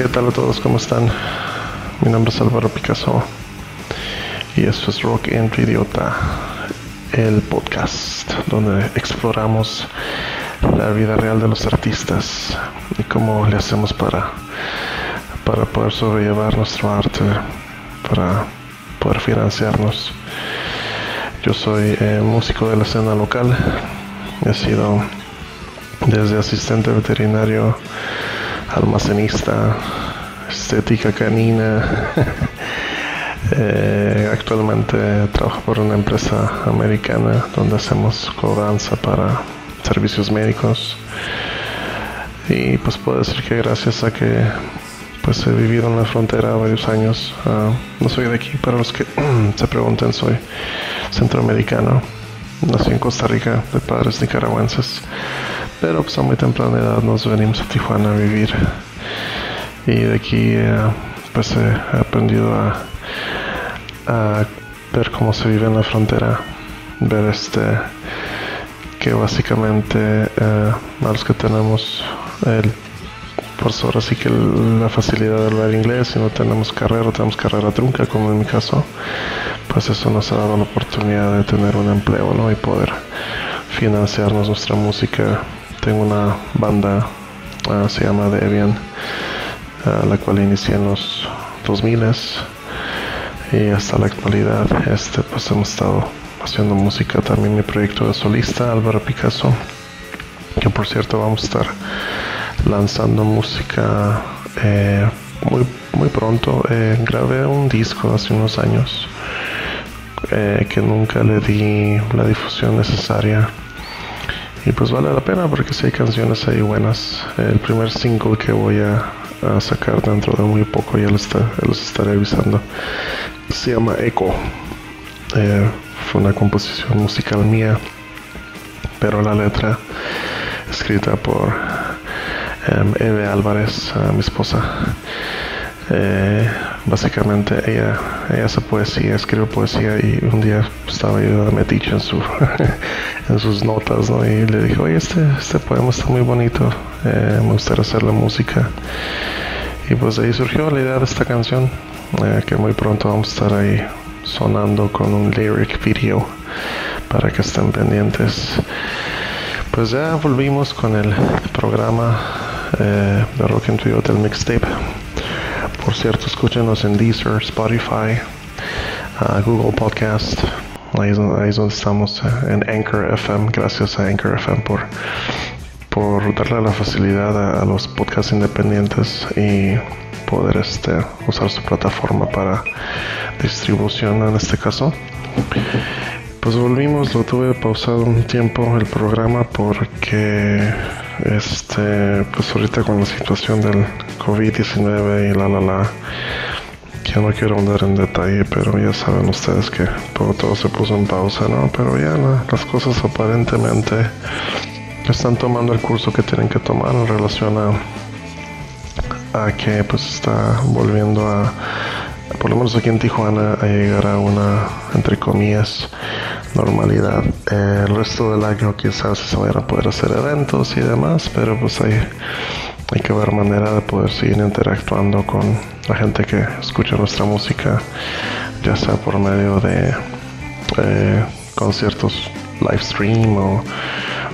¿Qué tal a todos? ¿Cómo están? Mi nombre es Álvaro Picasso y esto es Rock Entre Idiota, el podcast donde exploramos la vida real de los artistas y cómo le hacemos para, para poder sobrellevar nuestro arte, para poder financiarnos. Yo soy eh, músico de la escena local, he sido desde asistente veterinario, almacenista, estética canina. Eh, actualmente trabajo por una empresa americana donde hacemos cobranza para servicios médicos. Y pues puedo decir que gracias a que pues he vivido en la frontera varios años, ah, no soy de aquí, para los que se pregunten, soy centroamericano. Nací en Costa Rica de padres nicaragüenses, pero pues a muy temprana edad nos venimos a Tijuana a vivir. Y de aquí eh, pues he aprendido a, ver cómo se vive en la frontera, ver este que básicamente eh, a los que tenemos el por ahora sí que la facilidad de hablar inglés si no tenemos carrera tenemos carrera trunca como en mi caso pues eso nos ha dado la oportunidad de tener un empleo ¿no? y poder financiarnos nuestra música tengo una banda uh, se llama Debian uh, la cual inicié en los 2000 y hasta la actualidad este pues hemos estado haciendo música también mi proyecto de solista Álvaro Picasso que por cierto vamos a estar lanzando música eh, muy, muy pronto. Eh, grabé un disco hace unos años eh, que nunca le di la difusión necesaria. Y pues vale la pena porque si hay canciones ahí buenas. El primer single que voy a, sacar dentro de muy poco, ya los, los estaré avisando. Se llama Echo. fue una composición musical mía, pero la letra escrita por um, Eve Álvarez, mi esposa. Eh, básicamente ella, ella hace poesía, escribe poesía y un día estaba yo metiche en, su, en sus notas ¿no? y le dije, oye, este, este poema está muy bonito, eh, me gustaría hacer la música. Y pues ahí surgió la idea de esta canción, eh, que muy pronto vamos a estar ahí sonando con un lyric video para que estén pendientes. Pues ya volvimos con el programa eh, de Rock and Trio del Mixtape. Por cierto, escúchenos en Deezer, Spotify, uh, Google Podcast. Ahí es, donde, estamos, eh, en Anchor FM. Gracias a Anchor FM por, por darle la facilidad a, los podcasts independientes y poder este, usar su plataforma para distribución en este caso. Pues volvimos, lo tuve pausado un tiempo el programa porque este pues ahorita con la situación del COVID-19 y la la la que no quiero andar en detalle, pero ya saben ustedes que todo, se puso en pausa, ¿no? Pero ya las cosas aparentemente están tomando el curso que tienen que tomar en relación a, a que pues está volviendo a por lo menos aquí en Tijuana, a llegar a una, entre comillas, normalidad. el resto del año quizás se vayan a poder hacer eventos y demás, pero pues hay, hay que ver manera de poder seguir interactuando con la gente que escucha nuestra música, ya sea por medio de eh, conciertos live stream o,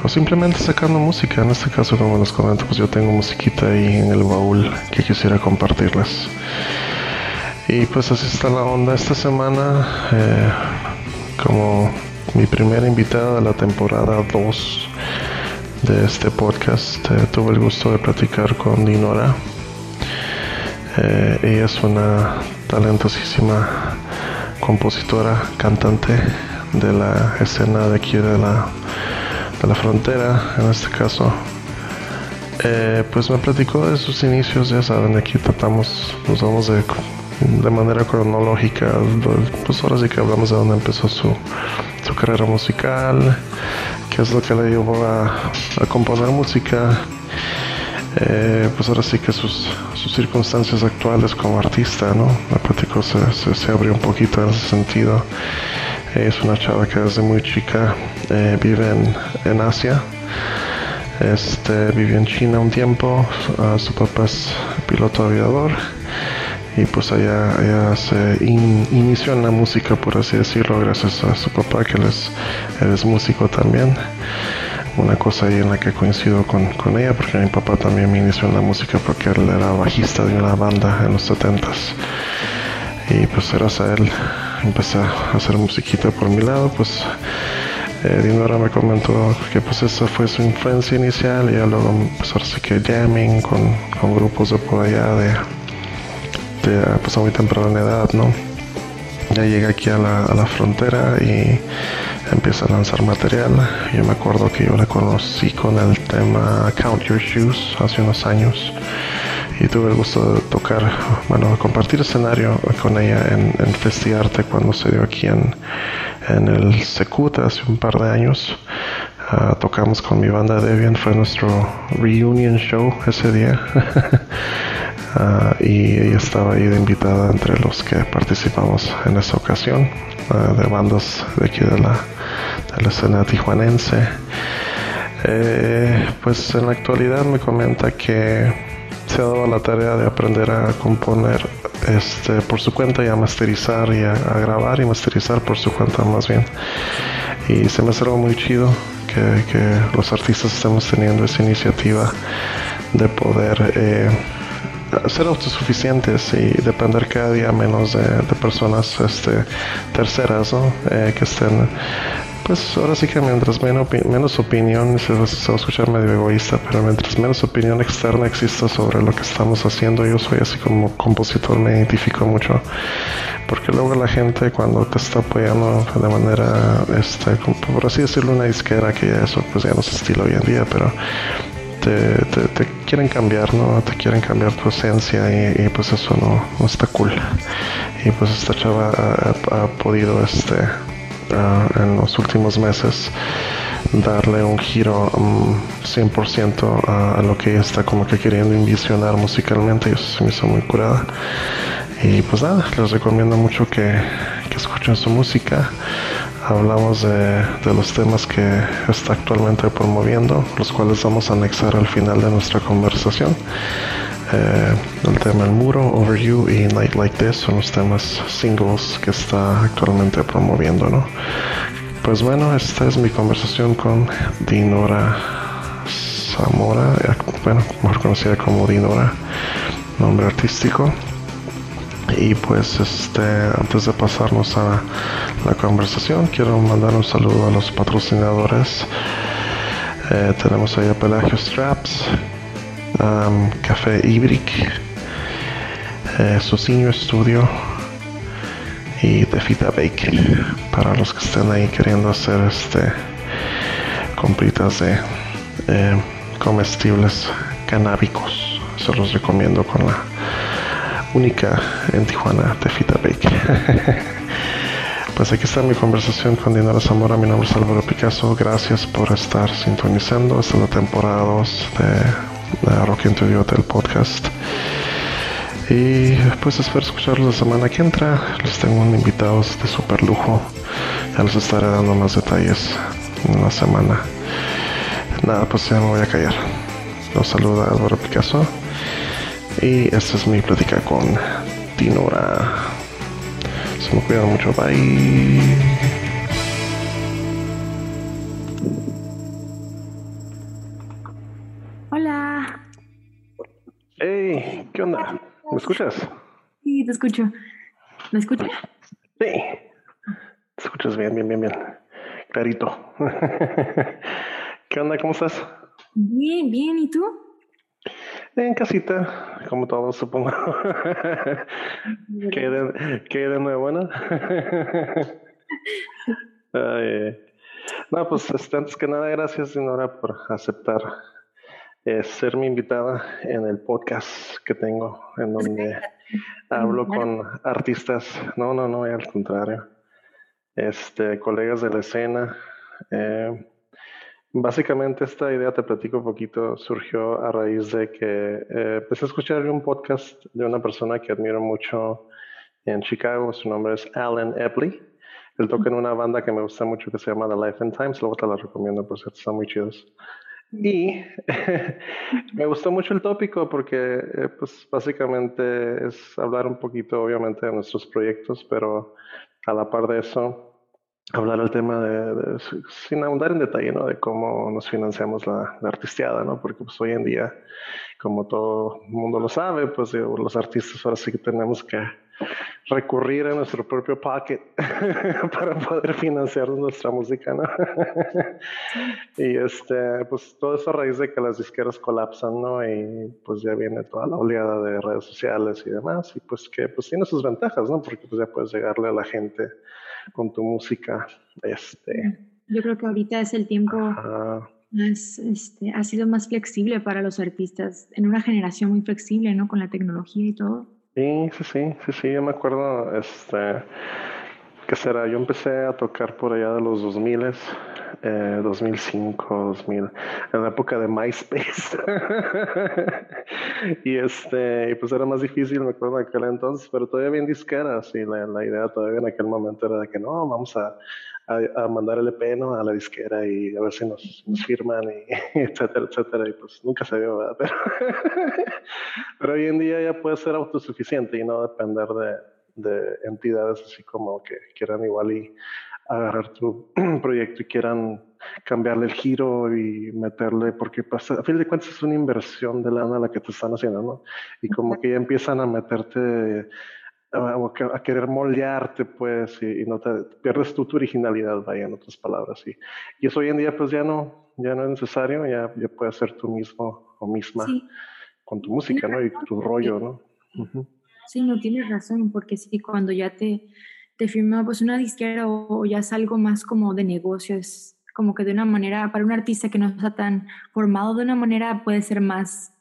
o, simplemente sacando música. En este caso, como les comento, pues yo tengo musiquita ahí en el baúl que quisiera compartirles. Y pues así está la onda esta semana. Eh, como mi primera invitada de la temporada 2 de este podcast, eh, tuve el gusto de platicar con Dinora. Eh, ella es una talentosísima compositora, cantante de la escena de aquí de la, de la frontera, en este caso. pues me platicó de sus inicios, ya saben, aquí tratamos, nos vamos de de manera cronológica, pues ahora sí que hablamos de dónde empezó su, su carrera musical, qué es lo que le llevó a, componer música, eh, pues ahora sí que sus, sus circunstancias actuales como artista, ¿no? La plática se, se, abrió un poquito en ese sentido. es una chava que desde muy chica eh, vive en, en Asia. Este vivió en China un tiempo, su papá es piloto aviador y pues allá, se inició en la música por así decirlo gracias a su papá que él es, músico también. Una cosa ahí en la que coincido con, con, ella porque mi papá también me inició en la música porque él era bajista de una banda en los 70s y pues gracias a él empecé a hacer musiquita por mi lado pues eh, Dinora me comentó que pues esa fue su influencia inicial y ya luego empezó así que jamming con, con grupos de por allá de pues a muy temprana edad, ¿no? Ya llega aquí a la, a la, frontera y empieza a lanzar material. Yo me acuerdo que yo la conocí con el tema Count Your Shoes hace unos años y tuve el gusto de tocar, bueno, compartir escenario con ella en, en Festiarte cuando se dio aquí en, en el Secuta hace un par de años. Ah, tocamos con mi banda Debian, fue nuestro reunion show ese día. Ah, y ella estaba ahí de invitada entre los que participamos en esa ocasión, ah, de bandas de aquí de la, de la escena tijuanense. Eh, pues en la actualidad me comenta que se ha dado la tarea de aprender a componer este, por su cuenta y a masterizar y a, grabar y masterizar por su cuenta más bien. Y se me hace algo muy chido que, que los artistas estemos teniendo esa iniciativa de poder eh, ser autosuficientes y depender cada día menos de, personas este, terceras eh, que estén pues ahora sí que mientras menos, menos opinión, se va, a escuchar medio egoísta, pero mientras menos opinión externa exista sobre lo que estamos haciendo, yo soy así como compositor, me identifico mucho, porque luego la gente cuando te está apoyando de manera, este, por así decirlo, una disquera, que eso pues ya no es estilo hoy en día, pero te, quieren cambiar, ¿no? Te quieren cambiar tu esencia y, pues eso no, no, está cool. Y pues esta chava ha, podido este en los últimos meses darle un giro 100% mm, a, lo que ella está como que queriendo envisionar musicalmente y eso se me hizo muy curada. Y pues nada, les recomiendo mucho que, que escuchen su música hablamos de, los temas que está actualmente promoviendo, los cuales vamos a anexar al final de nuestra conversación. Eh, el tema El Muro, Over You y Night Like This son los temas singles que está actualmente promoviendo, ¿no? Pues bueno, esta es mi conversación con Dinora Zamora, bueno, mejor conocida como Dinora, nombre artístico. Y pues este, antes de pasarnos a la conversación, quiero mandar un saludo a los patrocinadores. Eh, tenemos ahí a Pelagio Straps, Café Ibrick, eh, Socinho Studio y Defita Bake para los que estén ahí queriendo hacer este compritas de eh, comestibles canábicos. Se los recomiendo con la única en Tijuana, Tefita Bake. pues aquí está mi conversación con Dinora Zamora. Mi nombre es Álvaro Picasso. Gracias por estar sintonizando. Esta es la temporada 2 de, de Rock Interview del podcast. Y pues espero escucharlos la semana que entra. Les tengo un invitado de super lujo. Ya les estaré dando más detalles en la semana. Nada, pues ya me voy a callar. Los saluda Álvaro Picasso. Y esta es mi plática con Dinora. Se me cuidan mucho, bye. Hola. Hey, ¿qué onda? ¿Me escuchas? Sí, te escucho. ¿Me escuchas? Sí. Te escuchas bien, bien, bien, bien. Clarito. ¿Qué onda? ¿Cómo estás? Bien, bien. ¿Y tú? En casita, como todos supongo. ¿Qué, de, ¿Qué de nuevo, no? no, pues este, antes que nada, gracias, Dinora, por aceptar eh, ser mi invitada en el podcast que tengo, en donde hablo con artistas. No, no, no, al contrario. Este, colegas de la escena. Eh, Básicamente esta idea, te platico un poquito, surgió a raíz de que eh, empecé a escuchar un podcast de una persona que admiro mucho en Chicago, su nombre es Alan Epley. Él toca en una banda que me gusta mucho que se llama The Life and Times, luego te la recomiendo, por cierto, están muy chidos. Y me gustó mucho el tópico porque, eh, pues, básicamente es hablar un poquito, obviamente, de nuestros proyectos, pero a la par de eso, hablar el tema de, sin ahondar en detalle, ¿no? De cómo nos financiamos la, la artisteada, ¿no? Porque, pues, hoy en día, como todo el mundo lo sabe, pues, los artistas ahora sí que tenemos que recurrir a nuestro propio pocket para poder financiar nuestra música, ¿no? y este, pues todo eso a raíz de que las disqueras colapsan, ¿no? Y pues ya viene toda la oleada de redes sociales y demás, y pues que pues tiene sus ventajas, ¿no? Porque pues ya puedes llegarle a la gente con tu música, este. Yo creo que ahorita es el tiempo más, este, ha sido más flexible para los artistas, en una generación muy flexible, ¿no? Con la tecnología y todo. Sí, sí, sí, sí, sí, yo me acuerdo, este, ¿qué será? Yo empecé a tocar por allá de los 2000, eh, 2005, 2000, en la época de MySpace. y este, y pues era más difícil, me acuerdo, en aquel entonces, pero todavía bien disqueras y la, la idea todavía en aquel momento era de que no, vamos a, a, mandar el EP a la disquera y a ver si nos, firman, y, etcétera, etcétera. Y pues nunca se vio, ¿verdad? Pero, pero hoy en día ya puede ser autosuficiente y no depender de, de entidades así como que quieran igual y agarrar tu proyecto y quieran cambiarle el giro y meterle, porque pues, a fin de cuentas es una inversión de lana la que te están haciendo, ¿no? Y como que ya empiezan a meterte a, querer moldearte, pues, y, no te pierdes tú tu originalidad, vaya, en otras palabras. Y, y eso hoy en día, pues, ya no, ya no es necesario, ya, ya puedes ser tú mismo o misma con tu música, ¿no? Y tu rollo, ¿no? Sí, no tienes razón, porque sí, cuando ya te, te firma, pues, una disquera o, ya es algo más como de negocio, es como que de una manera, para un artista que no está tan formado de una manera, puede ser más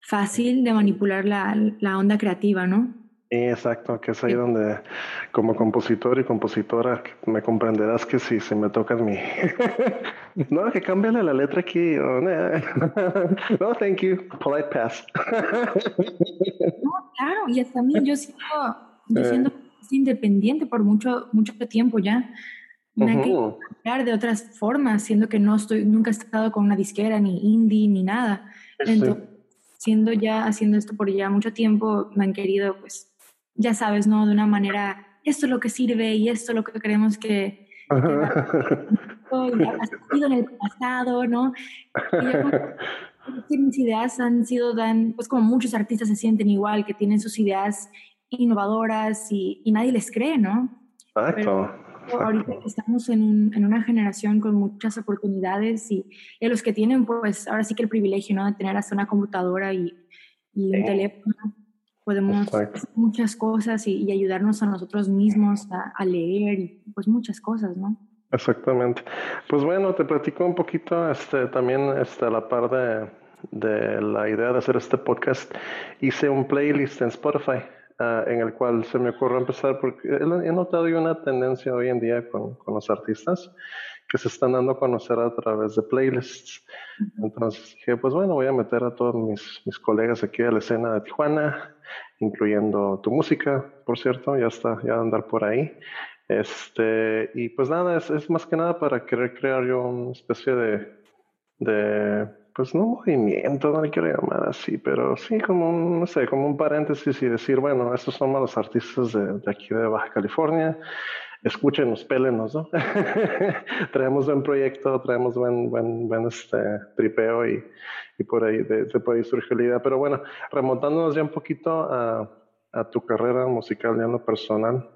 fácil de manipular la, la onda creativa, ¿no? Exacto, que es ahí donde como compositor y compositora me comprenderás que si se me toca mi... no, que cámbiale la letra aquí. no, thank you. Polite pass. no, claro, y también yo sigo, yo siendo independiente por mucho, mucho tiempo ya. Me hay que hablar de otras formas, siendo que no estoy, nunca he estado con una disquera, ni indie, ni nada. Entonces, siendo ya, haciendo esto por ya mucho tiempo, me han querido, pues, ya sabes, ¿no? De una manera, esto es lo que sirve y esto es lo que queremos que... ha sido en el pasado, ¿no? Y mis ideas han sido tan, pues como muchos artistas se sienten igual, que tienen sus ideas innovadoras y, y nadie les cree, ¿no? Exacto. ahorita estamos en, un, en, una generación con muchas oportunidades y, y, los que tienen, pues ahora sí que el privilegio, ¿no? De tener hasta una computadora y, y un teléfono podemos hacer muchas cosas y, ayudarnos a nosotros mismos a, leer y pues muchas cosas, ¿no? Exactamente. Pues bueno, te platico un poquito, este, también este, a la par de, de la idea de hacer este podcast, hice un playlist en Spotify uh, en el cual se me ocurrió empezar porque he notado una tendencia hoy en día con, con los artistas que se están dando a conocer a través de playlists. Entonces dije, pues bueno, voy a meter a todos mis, mis colegas aquí a la escena de Tijuana, incluyendo tu música, por cierto, ya está, ya andar por ahí. Este, y pues nada, es, es más que nada para querer crear yo una especie de, de, pues no movimiento, no le quiero llamar así, pero sí como un, no sé, como un paréntesis y decir, bueno, estos somos los artistas de, de aquí de Baja California, escúchenos, pélenos, ¿no? traemos buen proyecto, traemos buen, buen, buen este, tripeo y, y por ahí, de, de, por ahí surge la idea. Pero bueno, remontándonos ya un poquito a, a tu carrera musical ya en lo personal,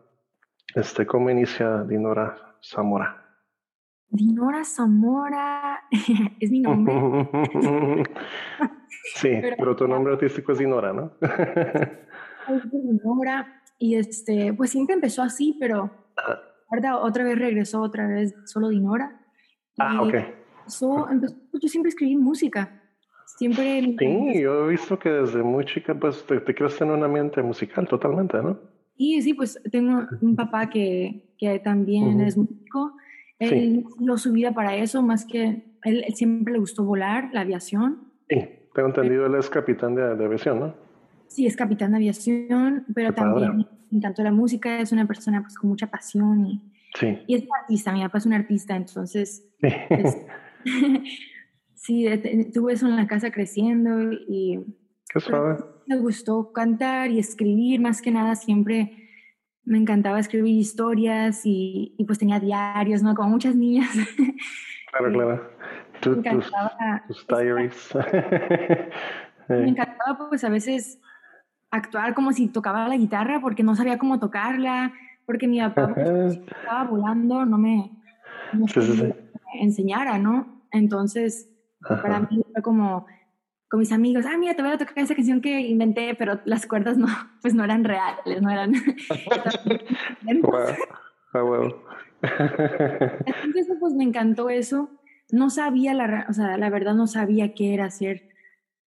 este, ¿cómo inicia Dinora Zamora? Dinora Zamora es mi nombre. sí, pero, tu nombre artístico es Dinora, ¿no? Dinora y este, pues siempre empezó así, pero ahora otra vez regresó, otra vez solo Dinora. Ah, ok. Empezó, yo siempre escribí música. Siempre. Sí, yo he visto que desde muy chica, pues te, te creaste en un ambiente musical totalmente, ¿no? Y sí, pues tengo un papá que, que también es músico. Él sí. su vida para eso, más que él, él, siempre le gustó volar, la aviación. Sí, tengo entendido, él es capitán de, de aviación, ¿no? Sí, es capitán de aviación, pero también me encantó la música, es una persona pues con mucha pasión y, sí. y es un artista, mi papá es un artista, entonces... Es, Sí, tuve eso en la casa creciendo y... Qué suave. Me gustó cantar y escribir, más que nada siempre me encantaba escribir historias y, y pues tenía diarios, ¿no? Como muchas niñas. Claro, claro. me encantaba, tus, diaries. me encantaba pues a veces actuar como si tocaba la guitarra porque no sabía cómo tocarla, porque mi papá pues, estaba volando, no me, no enseñara, ¿no? Entonces, para mí fue como con mis amigos, ah, mira, te voy a tocar esa canción que inventé, pero las cuerdas no, pues no eran reales, no eran... Entonces, pues me encantó eso. No sabía, la, o sea, la verdad no sabía qué era ser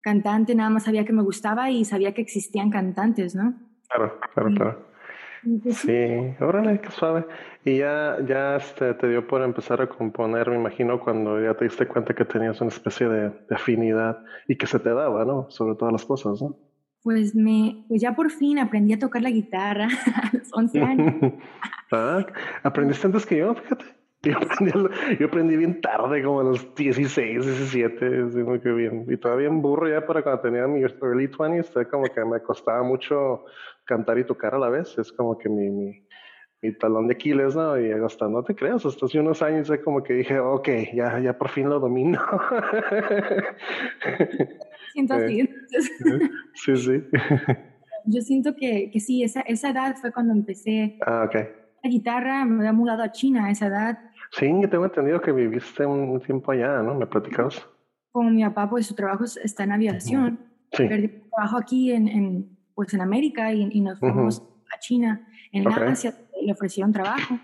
cantante, nada más sabía que me gustaba y sabía que existían cantantes, ¿no? Claro, claro, claro. Sí, órale, qué suave. Y ya, ya este, te dio por empezar a componer, me imagino, cuando ya te diste cuenta que tenías una especie de, afinidad y que se te daba, ¿no? Sobre todas las cosas, ¿no? Pues, me, pues ya por fin aprendí a tocar la guitarra a los 11 años. ah, aprendiste antes que yo, fíjate. Yo aprendí, yo aprendí bien tarde, como a los 16, 17, muy que bien. Y todavía en burro ya para cuando tenía mi early 20s, como que me costaba mucho cantar y tocar a la vez. Es como que mi, mi, mi talón de Aquiles, ¿no? Y hasta no te creas, hasta hace unos años ya como que dije, ok, ya, ya por fin lo domino. Siento así. Eh, sí, sí. Yo siento que, que sí, esa, esa edad fue cuando empecé. Ah, ok. La guitarra, me había mudado a China a esa edad. Sí, tengo entendido que viviste un tiempo allá, ¿no? ¿Me platicabas? Como mi papá, pues su trabajo está en aviación. Sí. Perdí trabajo aquí en, en, pues, en América y, nos fuimos a China, en Asia, le ofrecieron trabajo.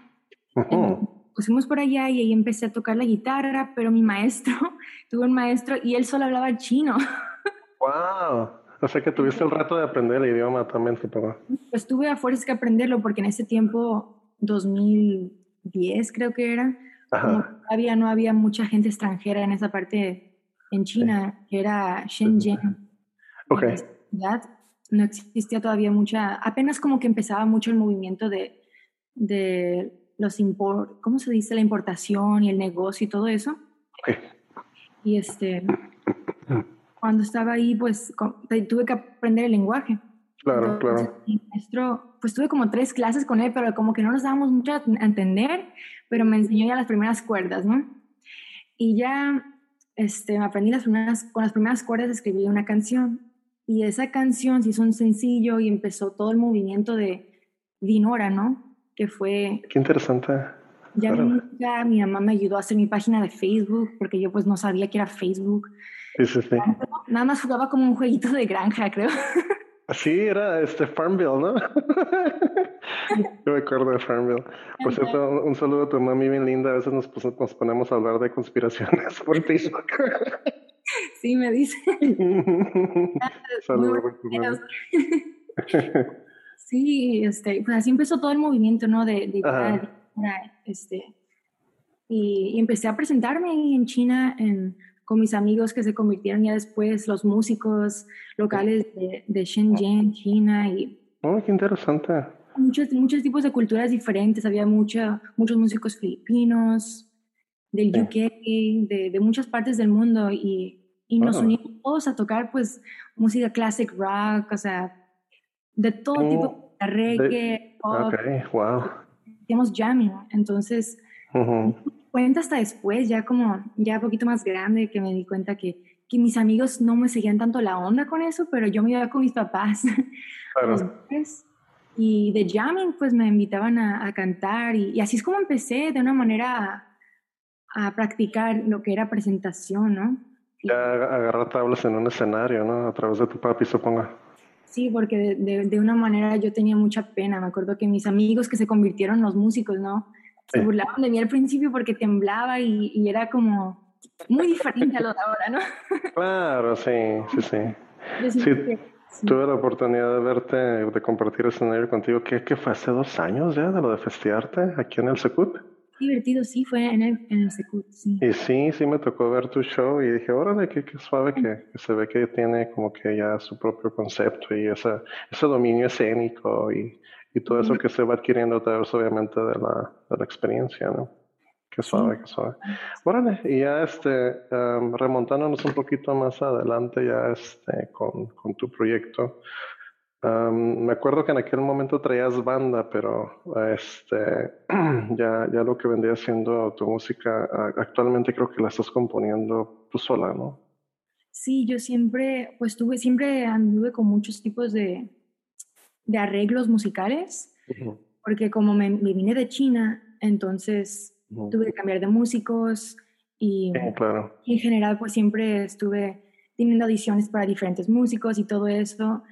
Pues fuimos por allá y ahí empecé a tocar la guitarra, pero mi maestro, tuve un maestro y él solo hablaba chino. ¡Wow! O sea que tuviste el reto de aprender el idioma también, supongo. Pues tuve a fuerzas que aprenderlo porque en ese tiempo, 2010 creo que era, todavía no había mucha gente extranjera en esa parte en China, que era Shenzhen. Ok. No existía todavía mucha, apenas como que empezaba mucho el movimiento de, de los import, ¿cómo se dice? La importación y el negocio y todo eso. Okay. Y este, cuando estaba ahí, pues tuve que aprender el lenguaje. Claro, claro. Mi maestro, pues tuve como tres clases con él, pero como que no nos dábamos mucho a entender, pero me enseñó ya las primeras cuerdas, ¿no? Y ya este, aprendí las primeras, con las primeras cuerdas escribí una canción. Y esa canción se hizo un sencillo y empezó todo el movimiento de Dinora, ¿no? Que fue... Qué interesante. Ya, ya mi mamá me ayudó a hacer mi página de Facebook, porque yo pues no sabía que era Facebook. Sí, sí. Nada más jugaba como un jueguito de granja, creo. Sí, era este Farmville, ¿no? Yo me acuerdo de Farmville. Por cierto, un, saludo a tu mami bien linda. A veces nos, nos ponemos a hablar de conspiraciones por Facebook. Sí, me dice. Saludos. sí, este, pues así empezó todo el movimiento, ¿no? De, de, este, y, y, empecé a presentarme en China en con mis amigos que se convirtieron ya después los músicos locales de, Shenzhen, China. Y oh, qué interesante. Muchos, muchos tipos de culturas diferentes. Había mucha, muchos músicos filipinos, del UK, de, de, muchas partes del mundo. Y, y nos unimos todos a tocar pues música classic rock, o sea, de todo tipo oh, de reggae, pop. Ok, wow. Hacíamos jamming. Entonces, cuenta hasta después, ya como, ya poquito más grande, que me di cuenta que, que mis amigos no me seguían tanto la onda con eso, pero yo me iba con mis papás. y de jamming, pues me invitaban a, cantar y, así es como empecé de una manera a, practicar lo que era presentación, ¿no? Ya agarrar tablas en un escenario, ¿no? A través de tu papi, supongo. Sí, porque de, de, una manera yo tenía mucha pena. Me acuerdo que mis amigos que se convirtieron en los músicos, ¿no? Se burlaban de mí al principio porque temblaba y, y, era como muy diferente a lo de ahora, ¿no? Claro, sí, sí, sí. sí, Tuve la oportunidad de verte, de compartir escenario contigo. ¿Qué, ¿Qué, fue hace dos años ya de lo de festearte aquí en el Secut? Divertido, sí, fue en el, en el Secut, sí. Y sí, sí me tocó ver tu show y dije, órale, qué, qué suave que, que, se ve que tiene como que ya su propio concepto y esa, ese dominio escénico y y todo eso que se va adquiriendo a través obviamente de la, de la experiencia, ¿no? Qué suave, qué suave. Bueno, y ya este, remontándonos un poquito más adelante, ya este, con, con tu proyecto, me acuerdo que en aquel momento traías banda, pero este, ya, ya lo que vendría siendo tu música, actualmente creo que la estás componiendo tú sola, ¿no? Sí, yo siempre, pues tuve, siempre anduve con muchos tipos de, de arreglos musicales, porque como me, vine de China, entonces tuve que cambiar de músicos y claro. en general pues siempre estuve teniendo audiciones para diferentes músicos y todo eso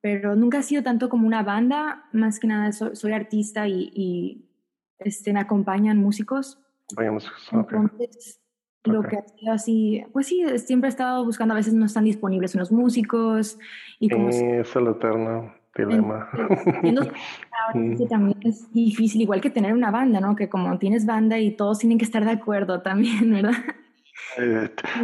pero nunca ha sido tanto como una banda, más que nada soy, artista y, este, me acompañan músicos. Entonces, lo que ha sido así, pues sí, siempre he estado buscando, a veces no están disponibles unos músicos. Y como es el eterno dilema. que también es difícil, igual que tener una banda, ¿no? Que como tienes banda y todos tienen que estar de acuerdo también, ¿verdad?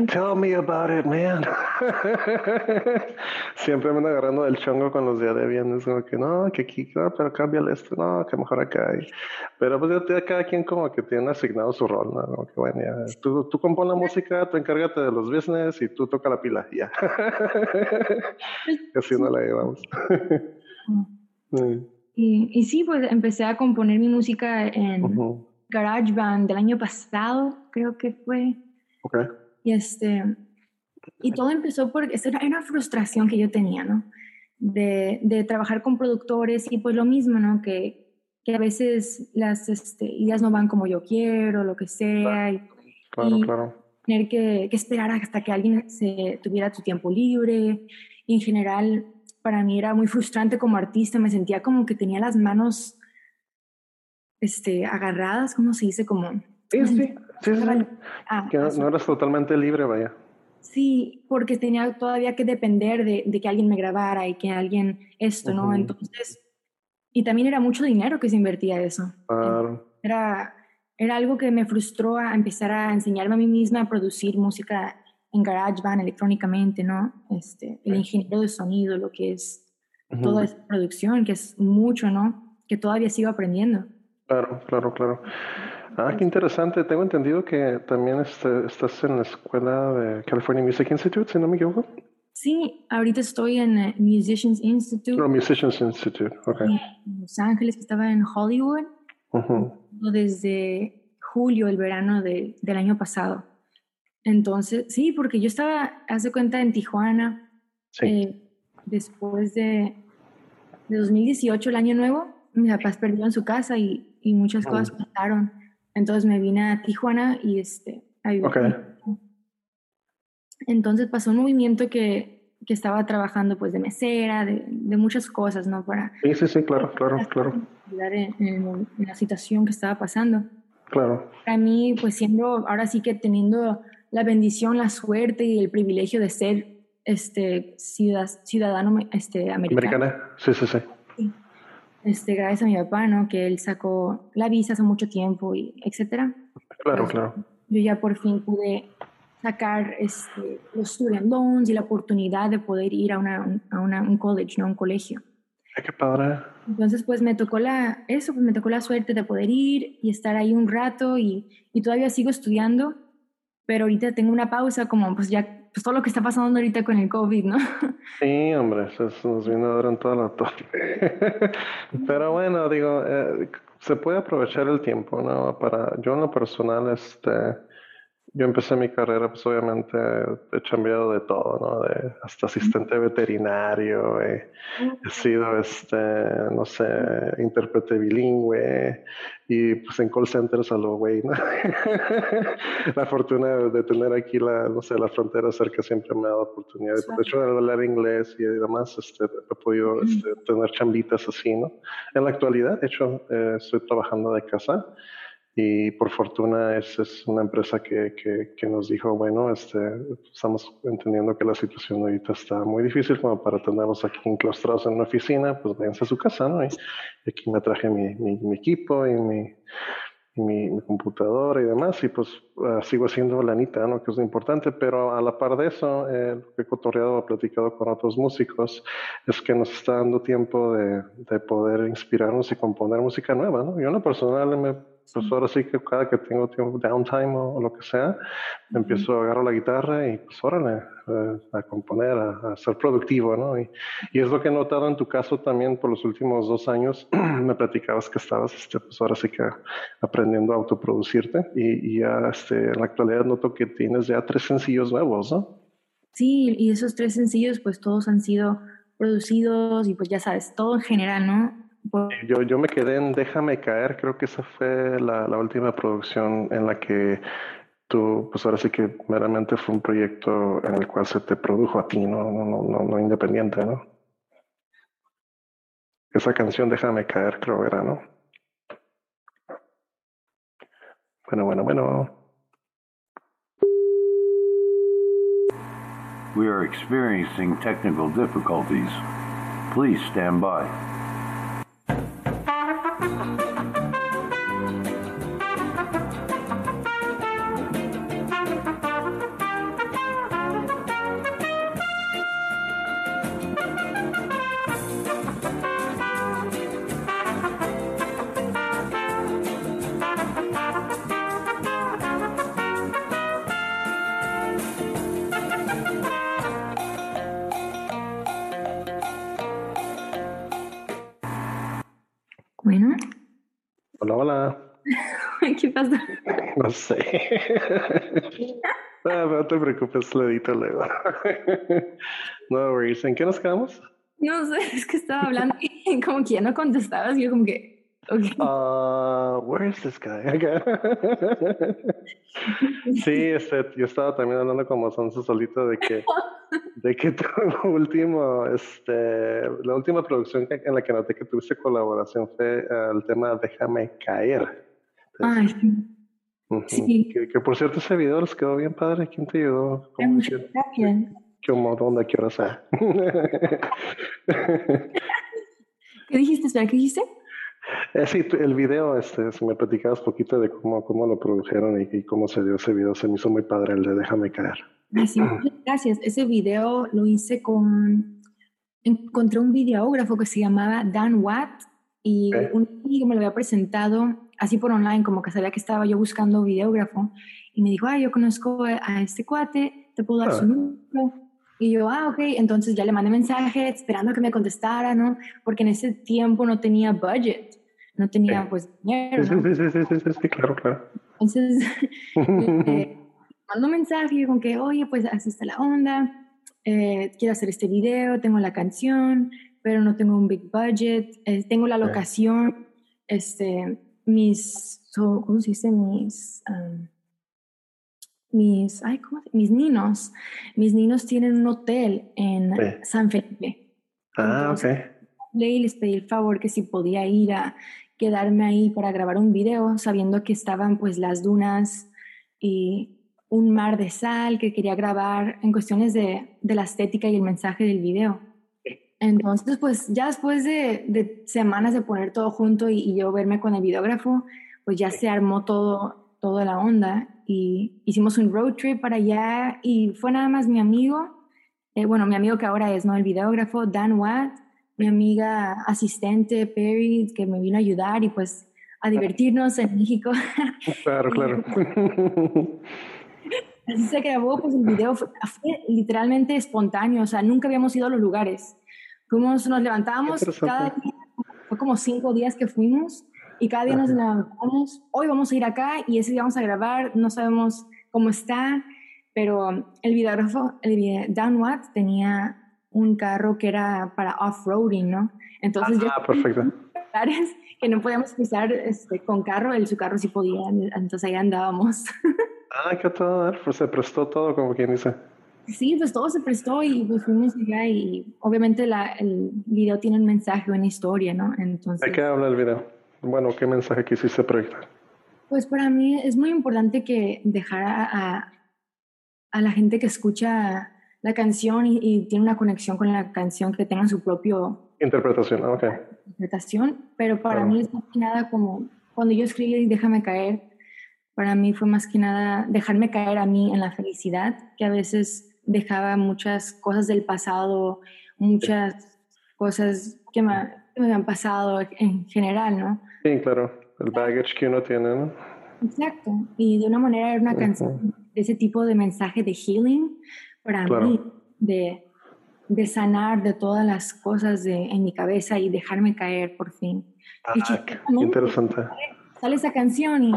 Tell me about it, man. Siempre me ando agarrando del chongo con los días de viernes, como que no, que aquí, no, pero cámbiale esto, no, que mejor acá. Pero pues ya cada quien como que tiene asignado su rol, ¿no? Como que bueno, ya, tú, tú compon la música, tú encárgate de los business y tú toca la pila, ya. Así no la llevamos. Y, y sí, pues empecé a componer mi música en GarageBand del año pasado, creo que fue. Y, este, y todo empezó porque era una frustración que yo tenía, ¿no? De, de, trabajar con productores y pues lo mismo, ¿no? Que, que a veces las este, ideas no van como yo quiero, lo que sea. Y, claro, claro. Tener que, que, esperar hasta que alguien se tuviera su tiempo libre. Y en general, para mí era muy frustrante como artista. Me sentía como que tenía las manos este, agarradas, ¿cómo se dice? Como... Sí, sí. Sí, sí. Ah, que no, eras totalmente libre, vaya. Sí, porque tenía todavía que depender de, de que alguien me grabara y que alguien esto, ¿no? Entonces, y también era mucho dinero que se invertía eso. Claro. Era, era algo que me frustró a empezar a enseñarme a mí misma a producir música en GarageBand electrónicamente, ¿no? Este, el ingeniero de sonido, lo que es toda esa producción, que es mucho, ¿no? Que todavía sigo aprendiendo. Claro, claro, claro. Ah, qué interesante. Tengo entendido que también este, estás en la escuela de California Music Institute, si no me equivoco. Sí, ahorita estoy en eh, Musicians Institute. No, Musicians Institute, ok. En Los Ángeles, que estaba en Hollywood. Desde julio, el verano del año pasado. Entonces, sí, porque yo estaba, hace cuenta, en Tijuana. Sí. Eh, después de, de 2018, el año nuevo, mis papás perdieron su casa y, y muchas cosas pasaron. Entonces me vine a Tijuana y este, Entonces pasó un movimiento que, que, estaba trabajando pues de mesera, de, de, muchas cosas, ¿no? Para... Sí, sí, sí, claro, claro, claro. En, en, la situación que estaba pasando. Claro. Para mí, pues siendo, ahora sí que teniendo la bendición, la suerte y el privilegio de ser este ciudadano este, americano. Americana, sí, sí, sí este, gracias a mi papá, ¿no? Que él sacó la visa hace mucho tiempo y etcétera. Claro, pues, claro. Yo ya por fin pude sacar este, los student loans y la oportunidad de poder ir a, una, a una, un college, ¿no? Un colegio. Qué padre. Entonces, pues me tocó la, eso, pues me tocó la suerte de poder ir y estar ahí un rato y, y todavía sigo estudiando, pero ahorita tengo una pausa como pues ya pues todo lo que está pasando ahorita con el COVID, ¿no? Sí, hombre, se nos viene a dar en toda la torre. Pero bueno, digo, eh, se puede aprovechar el tiempo, ¿no? Para, yo en lo personal, este, yo empecé mi carrera, pues obviamente he cambiado de todo, ¿no? De hasta asistente veterinario, he sido, este, no sé, intérprete bilingüe y pues en call centers a lo güey, ¿no? la fortuna de tener aquí la, no sé, la frontera cerca siempre me ha dado oportunidad. De hecho, de hablar inglés y demás, este, he podido este, tener chambitas así, ¿no? En la actualidad, de hecho, eh, estoy trabajando de casa y por fortuna es, es una empresa que, que, que, nos dijo, bueno, este, estamos entendiendo que la situación ahorita está muy difícil como para tenerlos aquí enclaustrados en una oficina, pues váyanse a su casa, ¿no? Y, aquí me traje mi, mi, equipo y mi, mi, computadora y demás, y pues uh, sigo haciendo la anita, ¿no? Que es importante, pero a la par de eso, eh, lo que he cotorreado, he platicado con otros músicos, es que nos está dando tiempo de, de poder inspirarnos y componer música nueva, ¿no? Yo en lo personal me pues ahora sí que cada que tengo tiempo, downtime o, lo que sea, empiezo a agarrar la guitarra y pues órale, eh, a componer, a, ser productivo, ¿no? Y, y, es lo que he notado en tu caso también por los últimos dos años, me platicabas que estabas, este, pues ahora sí que aprendiendo a autoproducirte y, y ya este, en la actualidad noto que tienes ya tres sencillos nuevos, ¿no? Sí, y esos tres sencillos pues todos han sido producidos y pues ya sabes, todo en general, ¿no? Yo, yo me quedé en Déjame caer, creo que esa fue la, la, última producción en la que tú, pues ahora sí que meramente fue un proyecto en el cual se te produjo a ti, no, no, no, no, independiente, ¿no? Esa canción Déjame caer, creo era, ¿no? Bueno, bueno, bueno. We are experiencing technical difficulties. Please stand by. Te preocupes, lo edito luego. no worries. ¿En qué nos quedamos? No sé, es que estaba hablando y como que ya no contestabas. Yo como que, okay. Uh, where is this guy? sí, este, yo estaba también hablando como sonso solito de que, de que tu último, este, la última producción en la que noté que tuviste colaboración fue uh, el tema Déjame caer. Ay, Sí. Que, por cierto ese video les quedó bien padre. ¿Quién te ayudó? ¿Cómo gracias. ¿Cómo, dónde, qué hora sea? ¿Qué dijiste? Espera, ¿qué dijiste? Eh, sí, el video, este, si me platicabas poquito de cómo, cómo lo produjeron y, cómo se dio ese video, se me hizo muy padre el de Déjame caer. gracias. Ese video lo hice con... Encontré un videógrafo que se llamaba Dan Watt y un amigo me lo había presentado así por online, como que sabía que estaba yo buscando videógrafo, y me dijo, ah, yo conozco a este cuate, te puedo dar su ah. número. Y yo, ah, ok, entonces ya le mandé mensaje esperando que me contestara, ¿no? Porque en ese tiempo no tenía budget, no tenía pues dinero. Sí, sí, sí, sí, sí, claro, claro. Entonces, eh, mando mensaje con que, oye, pues así está la onda, eh, quiero hacer este video, tengo la canción, pero no tengo un big budget, eh, tengo la locación, este, mis, ¿cómo se dice? Mis, mis, ay, ¿cómo mis ninos, mis ninos tienen un hotel en San Felipe. Ah, ok. Y les pedí el favor que si podía ir a quedarme ahí para grabar un video, sabiendo que estaban pues las dunas y un mar de sal que quería grabar en cuestiones de, de la estética y el mensaje del video. Entonces, pues ya después de, semanas de poner todo junto y, yo verme con el videógrafo, pues ya se armó todo, toda la onda y hicimos un road trip para allá y fue nada más mi amigo, eh, bueno, mi amigo que ahora es, ¿no? El videógrafo, Dan Watt, mi amiga asistente, Perry, que me vino a ayudar y pues a divertirnos en México. Claro, claro. Así se grabó, pues el video fue, fue, literalmente espontáneo, o sea, nunca habíamos ido a los lugares. Fuimos, nos levantábamos, cada día, fue como cinco días que fuimos, y cada día nos levantamos, hoy vamos a ir acá y ese día vamos a grabar, no sabemos cómo está, pero el videógrafo, el Dan Watt, tenía un carro que era para off-roading, ¿no? Entonces ah, perfecto. que no podíamos pisar este, con carro, él su carro sí podía, entonces ahí andábamos. ah, qué todo, pues se prestó todo, como quien dice. Sí, pues todo se prestó y pues fuimos allá y obviamente la, el video tiene un mensaje, una historia, ¿no? Entonces, ¿De qué habla el video? Bueno, ¿qué mensaje quisiste proyectar? Pues para mí es muy importante que dejar a, a la gente que escucha la canción y, tiene una conexión con la canción que tenga su propio... Interpretación, ok. Interpretación, pero para mí es más que nada como cuando yo escribí Déjame caer, para mí fue más que nada dejarme caer a mí en la felicidad, que a veces dejaba muchas cosas del pasado, muchas cosas que me, me han pasado en general, ¿no? Sí, claro. el baggage que uno tiene, ¿no? Exacto. Y de una manera era una canción de ese tipo de mensaje de healing para mí, de, de, sanar de todas las cosas de, en mi cabeza y dejarme caer por fin. Ah, interesante. Sale, esa canción y,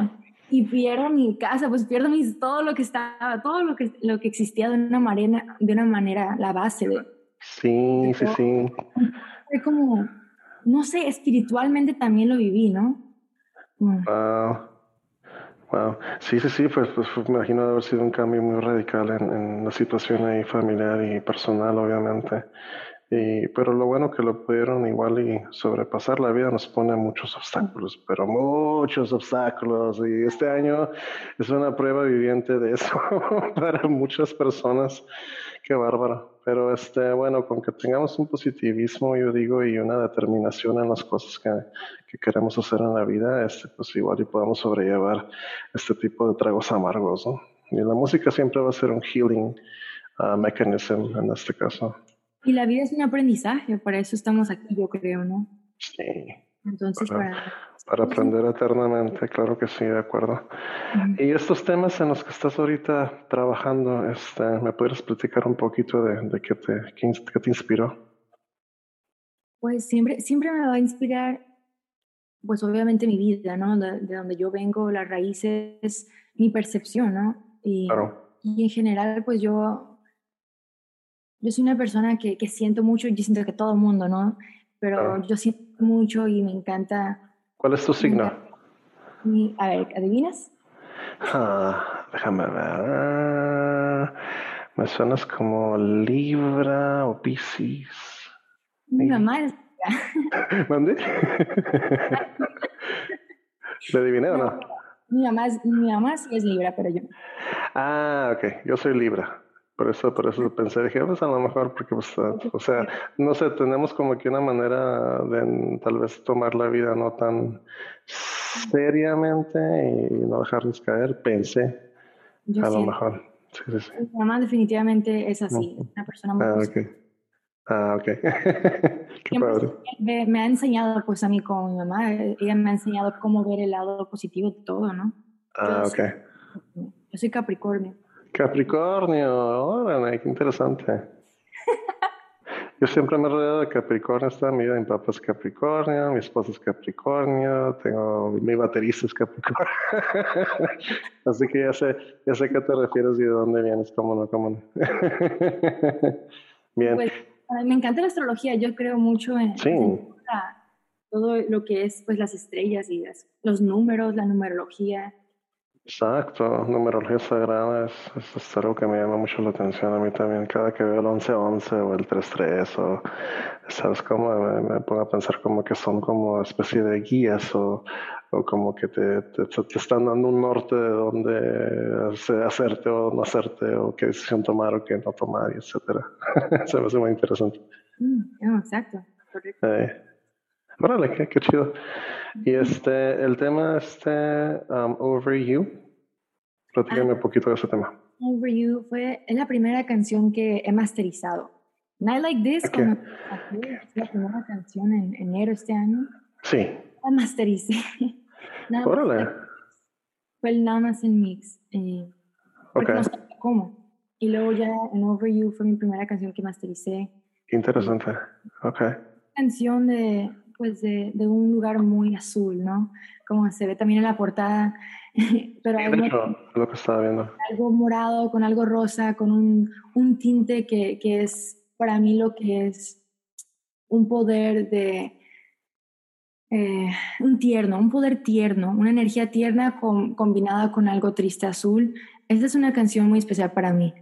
y, pierdo mi casa, pues pierdo mis, todo lo que estaba, todo lo que, lo que existía de una manera, de una manera la base de... Sí, sí, sí. Fue como, no sé, espiritualmente también lo viví, ¿no? Wow. Wow. Sí, sí, sí, pues, pues, me imagino haber sido un cambio muy radical en, en la situación ahí familiar y personal, obviamente. Y, pero lo bueno que lo pudieron igual y sobrepasar la vida nos pone muchos obstáculos, pero muchos obstáculos. Y este año es una prueba viviente de eso para muchas personas. Qué bárbaro. Pero este, bueno, con que tengamos un positivismo, yo digo, y una determinación en las cosas que, que queremos hacer en la vida, este, pues igual y podamos sobrellevar este tipo de tragos amargos, ¿no? Y la música siempre va a ser un healing uh, mechanism en este caso. Y la vida es un aprendizaje, para eso estamos aquí, yo creo, ¿no? Sí. Entonces, para, para, aprender eternamente, claro que sí, de acuerdo. Y estos temas en los que estás ahorita trabajando, este, ¿me puedes platicar un poquito de, de qué, te, qué, te inspiró? Pues siempre, siempre me va a inspirar, pues obviamente mi vida, ¿no? De, donde yo vengo, las raíces, mi percepción, ¿no? Y, claro. y en general, pues yo yo soy una persona que, que siento mucho y yo siento que todo el mundo, ¿no? Pero yo siento mucho y me encanta. ¿Cuál es tu signo? a ver, ¿adivinas? Ah, déjame ver. Me suenas como Libra o Pisces. Mi mamá es ¿Mande? ¿Le adiviné o no? Mi mamá, mi mamá sí es Libra, pero yo. Ah, ok. Yo soy Libra. Por eso, por eso pensé, dije, pues a lo mejor, porque, pues, o sea, no sé, tenemos como que una manera de tal vez tomar la vida no tan seriamente y no dejarnos caer, pensé, a lo mejor. Sí, sí, sí. Mi mamá definitivamente es así, una persona muy... Ah, ok. Ah, ok. Qué padre. Me, me, ha enseñado, pues, a mí con mi mamá, ella me ha enseñado cómo ver el lado positivo de todo, ¿no? Ah, ok. yo soy Capricornio. Capricornio, órale, qué interesante. Yo siempre me he rodeado de Capricornio toda mi vida. Mi papá es Capricornio, mi esposa es Capricornio, tengo mi baterista es Capricornio. Así que ya sé, ya sé a qué te refieres y de dónde vienes, cómo no, cómo no. Bien. Pues, me encanta la astrología, yo creo mucho en, todo lo que es pues las estrellas y los números, la numerología. Exacto, numerología sagrada es, es, algo que me llama mucho la atención a mí también. Cada que veo el 1111 o el 33 o, ¿sabes cómo? Me, pongo a pensar como que son como especie de guías o, o como que te, te, están dando un norte de dónde hacerte o no hacerte o qué decisión tomar o qué no tomar, etcétera. Se me hace muy interesante. Mm, exacto, correcto. Eh, órale, qué, qué chido. Y este, el tema este, um, Over You, platícame un poquito de ese tema. Over You fue, es la primera canción que he masterizado. Night Like This, como es la primera canción en enero este año. Sí. La mastericé. Órale. Fue el Namas en Mix. Eh, okay. No cómo. Y luego ya en Over You fue mi primera canción que mastericé. Interesante. Ok. Canción de pues de, de, un lugar muy azul, ¿no? Como se ve también en la portada. Pero algo, lo que estaba viendo. Algo morado, con algo rosa, con un, un tinte que, que, es para mí lo que es un poder de... Eh, un tierno, un poder tierno, una energía tierna con, combinada con algo triste azul. Esta es una canción muy especial para mí.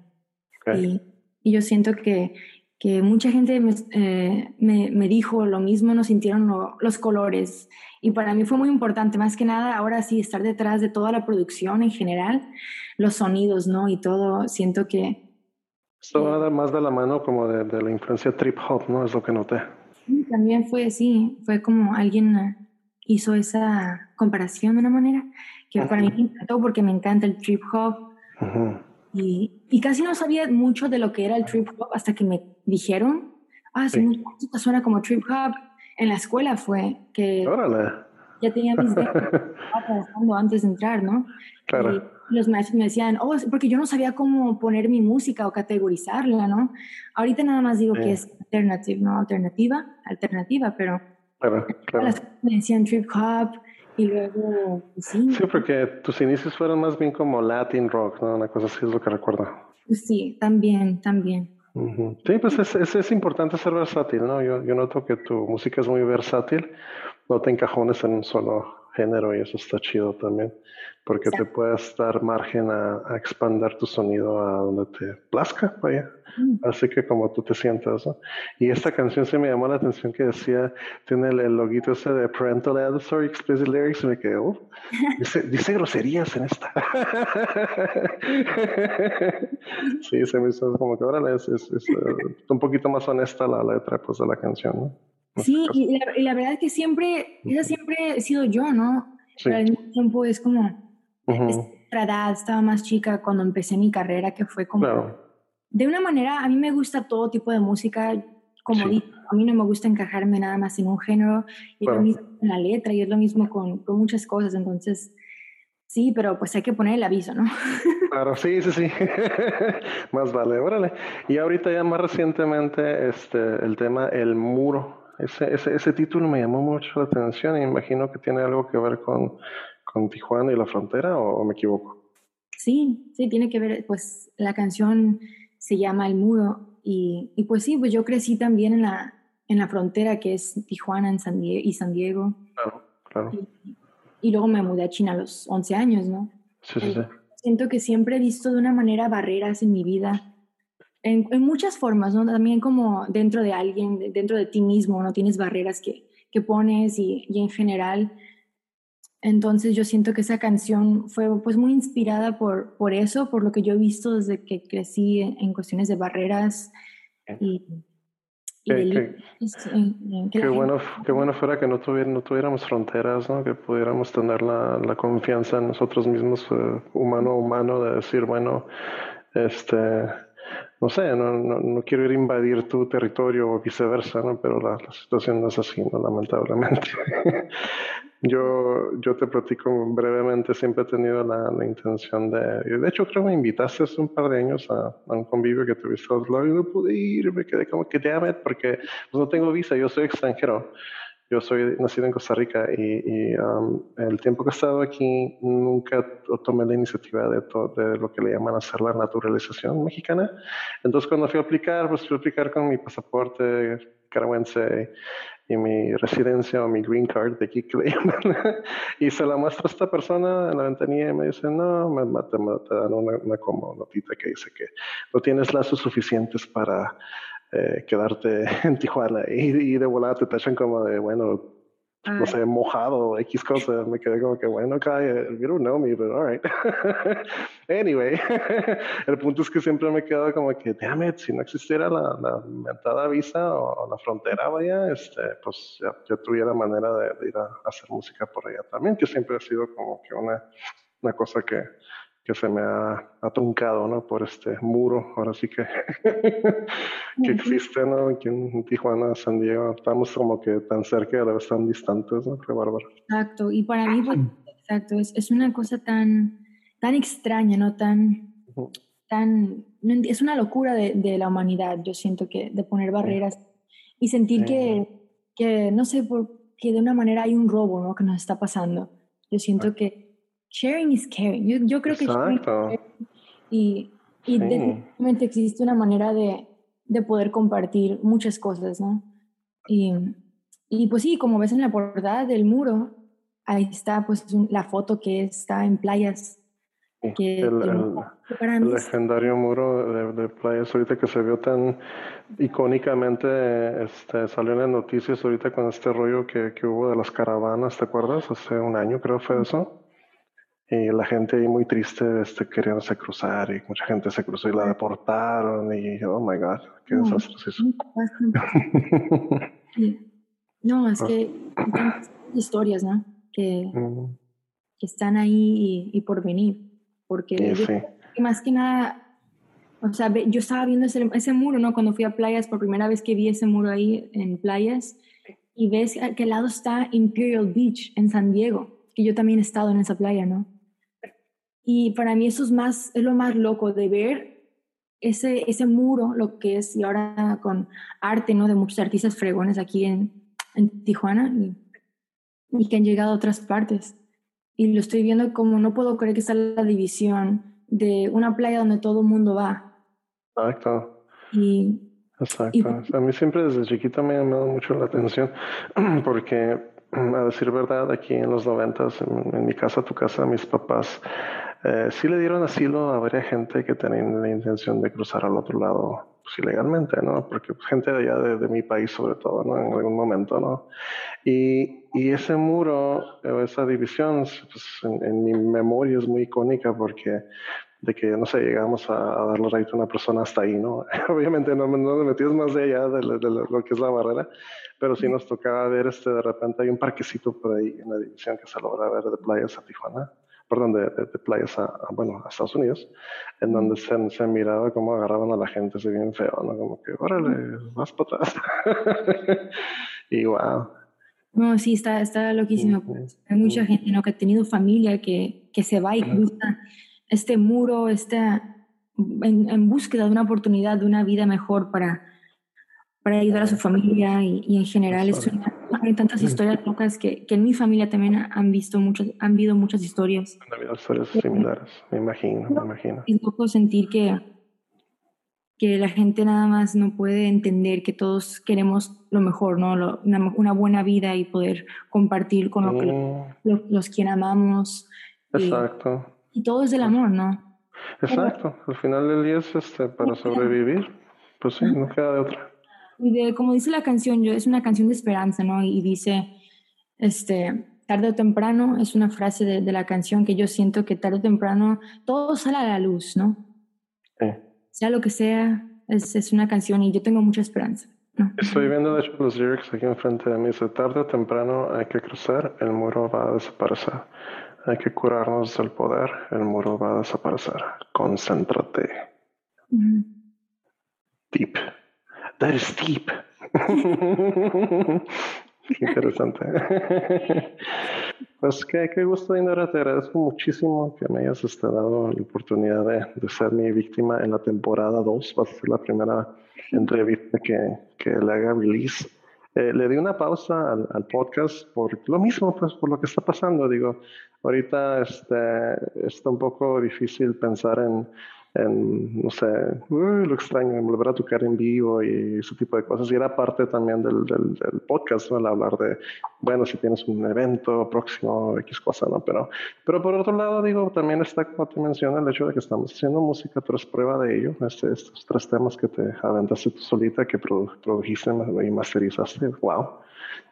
Y, y, yo siento que que mucha gente me, eh, me, me, dijo lo mismo, no sintieron los colores. Y para mí fue muy importante, más que nada, ahora sí, estar detrás de toda la producción en general, los sonidos, ¿no? Y todo, siento que... Esto va más de la mano como de, de, la influencia trip hop, ¿no? Es lo que noté. también fue, sí, fue como alguien hizo esa comparación de una manera que para mí me encantó porque me encanta el trip hop. Y, y, casi no sabía mucho de lo que era el trip hop hasta que me dijeron, ah, sí, suena como trip hop. En la escuela fue que... Órale. ya tenía mis trabajando antes de entrar, ¿no? Claro. Y los maestros me decían, oh, porque yo no sabía cómo poner mi música o categorizarla, ¿no? Ahorita nada más digo que es alternative, ¿no? Alternativa, alternativa, pero claro, claro. Me decían trip hop y luego pues sí. Sí, porque tus inicios fueron más bien como Latin rock, ¿no? Una cosa así es lo que recuerdo. Pues sí, también, también. Sí, pues es, es, importante ser versátil, ¿no? Yo, yo noto que tu música es muy versátil, no te encajones en un solo género y eso está chido también, porque te puedes dar margen a, a, expandir tu sonido a donde te plazca, vaya. Mm. Así que como tú te sientas, ¿no? Y esta canción se me llamó la atención que decía, tiene el, loguito ese de Parental Advisory Explicit Lyrics y me quedé, oh, dice, dice groserías en esta. sí, se me hizo como que ahora es, es, es uh, un poquito más honesta la letra pues, de la canción, ¿no? Sí, y la, verdad es que siempre, esa siempre he sido yo, ¿no? Pero al mismo tiempo es como, esta edad, estaba más chica cuando empecé mi carrera, que fue como, de una manera, a mí me gusta todo tipo de música, como digo, a mí no me gusta encajarme nada más en un género, y lo mismo con la letra, y es lo mismo con, con muchas cosas, entonces... Sí, pero pues hay que poner el aviso, ¿no? Claro, sí, sí, sí. Más vale, órale. Y ahorita ya más recientemente, este, el tema El Muro. Ese, ese, ese, título me llamó mucho la atención y imagino que tiene algo que ver con, con Tijuana y la frontera, ¿o, me equivoco? Sí, sí, tiene que ver, pues la canción se llama El Muro y, y pues sí, pues yo crecí también en la, en la frontera que es Tijuana en San y San Diego. Claro, claro. Y, y, luego me mudé a China a los 11 años, ¿no? Sí, sí, sí. Siento que siempre he visto de una manera barreras en mi vida en, muchas formas, ¿no? También como dentro de alguien, dentro de ti mismo, ¿no? Tienes barreras que, que pones y, y, en general. Entonces yo siento que esa canción fue pues muy inspirada por, por eso, por lo que yo he visto desde que crecí en, cuestiones de barreras y, y qué, qué, bueno, qué bueno fuera que no, no tuviéramos fronteras, ¿no? que pudiéramos tener la, la confianza en nosotros mismos, eh, humano a humano, de decir, bueno, este no sé, no, no, no, quiero ir a invadir tu territorio o viceversa, ¿no? pero la, situación no es así, ¿no? lamentablemente. yo, yo te platico brevemente, siempre he tenido la, la, intención de... De hecho, creo que me invitaste hace un par de años a, a un convivio que tuviste a otro lado y no pude ir, me quedé como que, damn it, porque pues, no tengo visa, yo soy extranjero. Yo soy nacido en Costa Rica y, um, el tiempo que he estado aquí nunca tomé la iniciativa de, de lo que le llaman hacer la naturalización mexicana. Entonces cuando fui a aplicar, pues fui a aplicar con mi pasaporte caragüense y mi residencia o mi green card de aquí que le llaman. y se la muestro a esta persona en la ventanilla y me dice, no, me, te, te dan una, una como notita que dice que no tienes lazos suficientes para eh, quedarte en Tijuana y, de volada te tachan como de, bueno, no sé, mojado, X cosas. Me quedé como que, bueno, okay, you don't know me, but alright. anyway, el punto es que siempre me quedo como que, damn it, si no existiera la, la mentada visa o, la frontera, vaya, este, pues ya, ya tuviera manera de, de ir a, hacer música por allá también, que siempre ha sido como que una, una cosa que, que se me ha, truncado, ¿no? Por este muro, ahora sí que, que existe, ¿no? Aquí en Tijuana, San Diego, estamos como que tan cerca y a la vez tan distantes, ¿no? Qué bárbaro. Exacto, y para mí, pues, exacto, es, es, una cosa tan, tan extraña, ¿no? Tan, tan, es una locura de, de, la humanidad, yo siento que, de poner barreras y sentir que, que, no sé, por, que de una manera hay un robo, ¿no? Que nos está pasando. Yo siento que sharing is caring. Yo, yo creo que y, y definitivamente existe una manera de, de, poder compartir muchas cosas, ¿no? Y, y, pues sí, como ves en la portada del muro, ahí está pues la foto que está en playas. Que, el, legendario muro de, de, playas ahorita que se vio tan icónicamente este, salió en las noticias ahorita con este rollo que, que hubo de las caravanas, ¿te acuerdas? Hace un año creo fue eso y la gente ahí muy triste este, queriéndose cruzar y mucha gente se cruzó y la deportaron y oh my god, qué desastre es eso. No, es que hay historias, ¿no? Que, que están ahí y, por venir, porque más que nada, o sea, yo estaba viendo ese, ese muro, ¿no? Cuando fui a playas, por primera vez que vi ese muro ahí en playas, y ves que al lado está Imperial Beach en San Diego, que yo también he estado en esa playa, ¿no? Y para mí eso es, más, es lo más loco de ver ese, ese muro, lo que es, y ahora con arte, ¿no? De muchos artistas fregones aquí en, en Tijuana y, y, que han llegado a otras partes. Y lo estoy viendo como no puedo creer que está la división de una playa donde todo el mundo va. Exacto. Y, Exacto. a mí siempre desde chiquito me ha llamado mucho la atención porque, a decir verdad, aquí en los noventas, en, en mi casa, tu casa, mis papás eh, sí le dieron asilo a varias gente que tenían la intención de cruzar al otro lado pues, ilegalmente, ¿no? Porque pues, gente de allá de, mi país sobre todo, ¿no? En algún momento, ¿no? Y, y ese muro, esa división, pues, en, mi memoria es muy icónica porque de que, no sé, llegamos a, darle right a una persona hasta ahí, ¿no? Obviamente no, no nos metimos más de allá de, lo que es la barrera, pero sí nos tocaba ver, este, de repente hay un parquecito por ahí en la división que se logra ver de playas a Tijuana perdón, de, de, playas a, bueno, a Estados Unidos, en donde se, se, miraba cómo agarraban a la gente así bien feo, ¿no? Como que, órale, más para atrás. y wow. No, sí, está, está loquísimo. Pues. Hay mucha gente, ¿no? Que ha tenido familia que, que se va y cruza este muro, está en, en, búsqueda de una oportunidad, de una vida mejor para, para ayudar a su familia y, y en general es una hay tantas historias locas que, que, en mi familia también han visto muchas, han habido muchas historias. Han habido historias similares, me imagino, me imagino. Es loco sentir que, que la gente nada más no puede entender que todos queremos lo mejor, ¿no? una, una, buena vida y poder compartir con lo que, mm. los quien amamos. Exacto. Y, todo es del amor, ¿no? Exacto. Al final del día es este, para sobrevivir. Pues sí, no queda de otra. Y de, como dice la canción, yo, es una canción de esperanza, ¿no? Y dice, este, tarde o temprano, es una frase de, de la canción que yo siento que tarde o temprano todo sale a la luz, ¿no? Sí. Sea lo que sea, es, es una canción y yo tengo mucha esperanza. ¿no? Estoy viendo, de hecho, los lyrics aquí enfrente de mí. Dice, tarde o temprano hay que cruzar, el muro va a desaparecer. Hay que curarnos del poder, el muro va a desaparecer. Concéntrate. Deep. That is deep. Interesante. pues qué, qué gusto, Indora. Te agradezco muchísimo que me hayas este, dado la oportunidad de, de, ser mi víctima en la temporada 2. Va a ser la primera entrevista que, que le haga release. Eh, le di una pausa al, al, podcast por lo mismo, pues por lo que está pasando. Digo, ahorita este, está un poco difícil pensar en en, no sé, lo extraño, volver a tocar en vivo y ese tipo de cosas. Y era parte también del, del, del podcast, ¿no? El hablar de, bueno, si tienes un evento próximo, X cosa, ¿no? Pero, pero por otro lado, digo, también está, como te mencioné, el hecho de que estamos haciendo música, tú eres prueba de ello. Este, estos tres temas que te aventaste tú solita, que produjiste y masterizaste, wow.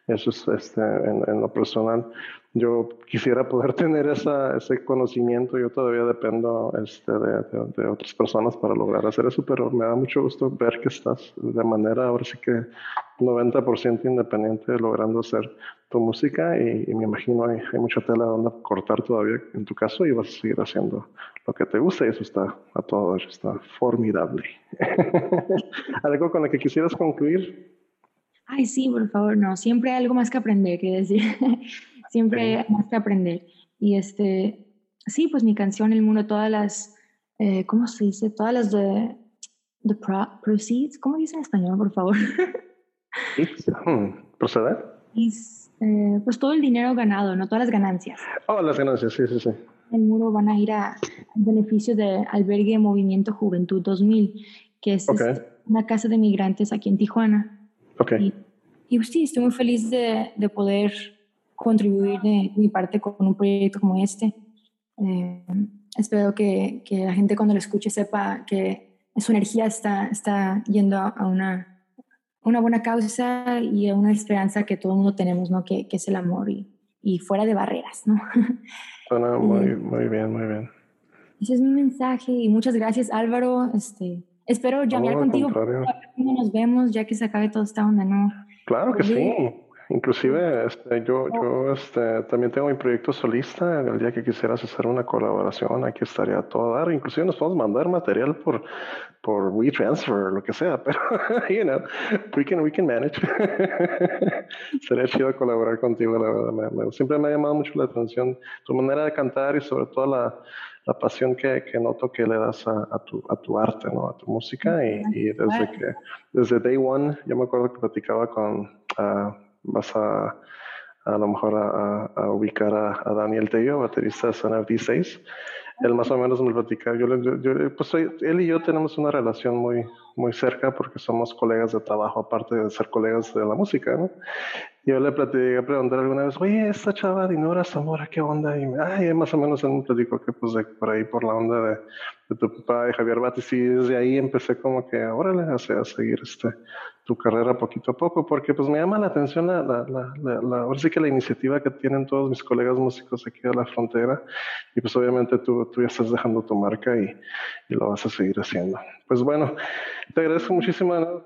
Eso es este, en, en, lo personal. Yo quisiera poder tener esa, ese conocimiento. Yo todavía dependo este, de, de, otras personas para lograr hacer eso, pero me da mucho gusto ver que estás de manera, ahora sí que 90% independiente logrando hacer tu música y, y me imagino hay, hay, mucha tela donde cortar todavía en tu caso y vas a seguir haciendo lo que te gusta y eso está a todo, está formidable. ¿Algo con lo que quisieras concluir? Ay, sí, por favor, no, siempre hay algo más que aprender, quiero decir, siempre hay más que aprender. Y este, sí, pues mi canción, El Mundo, todas las, eh, ¿cómo se dice? Todas las de, the proceeds, ¿cómo dice en español, por favor? Hmm, ¿Proceder? Eh, pues todo el dinero ganado, no todas las ganancias. Oh, las ganancias, sí, sí, sí. El muro van a ir a, beneficio de Albergue Movimiento Juventud 2000, que es, es una casa de migrantes aquí en Tijuana. Okay. Y, y, sí, estoy muy feliz de, de, poder contribuir de mi parte con un proyecto como este. Eh, espero que, que, la gente cuando lo escuche sepa que su energía está, está yendo a, una, una buena causa y a una esperanza que todo el mundo tenemos, ¿no? Que, que es el amor y, y, fuera de barreras, ¿no? Bueno, muy, muy bien, muy bien. Ese es mi mensaje y muchas gracias Álvaro. Este, Espero llamar contigo. Nos vemos ya que se acabe toda esta onda, ¿no? Claro que sí. Inclusive este, yo, yo este, también tengo mi proyecto solista. El día que quisieras hacer una colaboración, aquí estaría todo dar. Inclusive nos podemos mandar material por, por WeTransfer, lo que sea, pero, you know, we can, we can manage. Sería chido colaborar contigo, la verdad. siempre me ha llamado mucho la atención tu manera de cantar y sobre todo la, la pasión que, que, noto que le das a, a, tu, a tu arte, ¿no? A tu música. Y, y desde que, desde day one, yo me acuerdo que platicaba con... Uh, vas a a lo mejor a, ubicar a, Daniel Tello, baterista de Sonar D6. Él más o menos me platica. Yo, yo, pues él y yo tenemos una relación muy, muy cerca porque somos colegas de trabajo, aparte de ser colegas de la música, ¿no? Yo le platiqué preguntar alguna vez, oye, esta chava Dinora Zamora, ¿qué onda? Y ay, más o menos él me platicó que pues de, por ahí, por la onda de, de tu papá y Javier Batis, y desde ahí empecé como que, órale, a, a seguir este, tu carrera poquito a poco, porque pues me llama la atención la, la, la, la, ahora sí que la iniciativa que tienen todos mis colegas músicos aquí de la frontera, y pues obviamente tú, tú ya estás dejando tu marca y, y lo vas a seguir haciendo. Pues bueno, te agradezco muchísimo,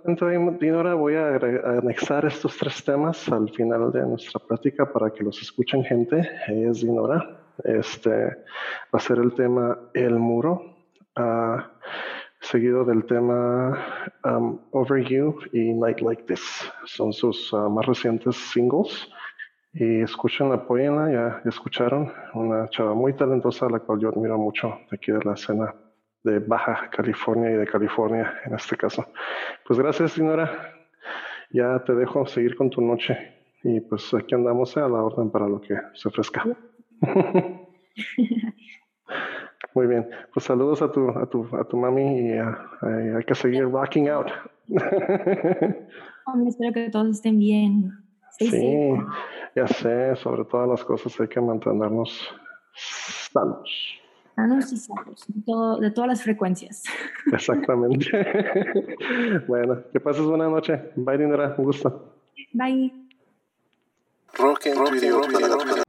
Dinora. Voy a, anexar estos tres temas al final de nuestra plática para que los escuchen gente. Ella es Dinora. Este va a ser el tema El Muro. Uh, seguido del tema um, Over You y Night Like This. Son sus uh, más recientes singles. Y escuchen, apoyenla, ya, ya escucharon. Una chava muy talentosa, a la cual yo admiro mucho de aquí de la escena de Baja California y de California en este caso. Pues gracias, Dinora. Ya te dejo seguir con tu noche. Y pues aquí andamos a la orden para lo que se ofrezca. Muy bien. Pues saludos a tu, a tu, a tu mami y hay que seguir rocking out. espero que todos estén bien. Sí, ya sé, sobre todas las cosas hay que mantenernos sanos. Sanos y sanos, de, todas las frecuencias. Exactamente. bueno, que pases buena noche. Bye, Dinera, un gusto. Bye. Rock and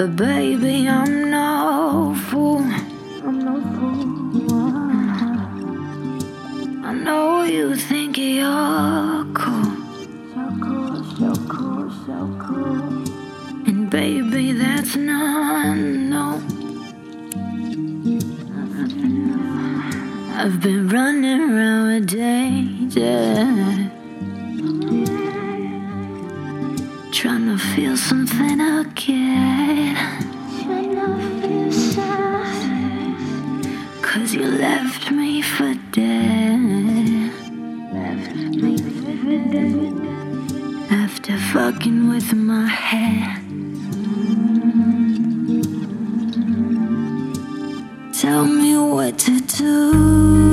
But head. Tell me what to do.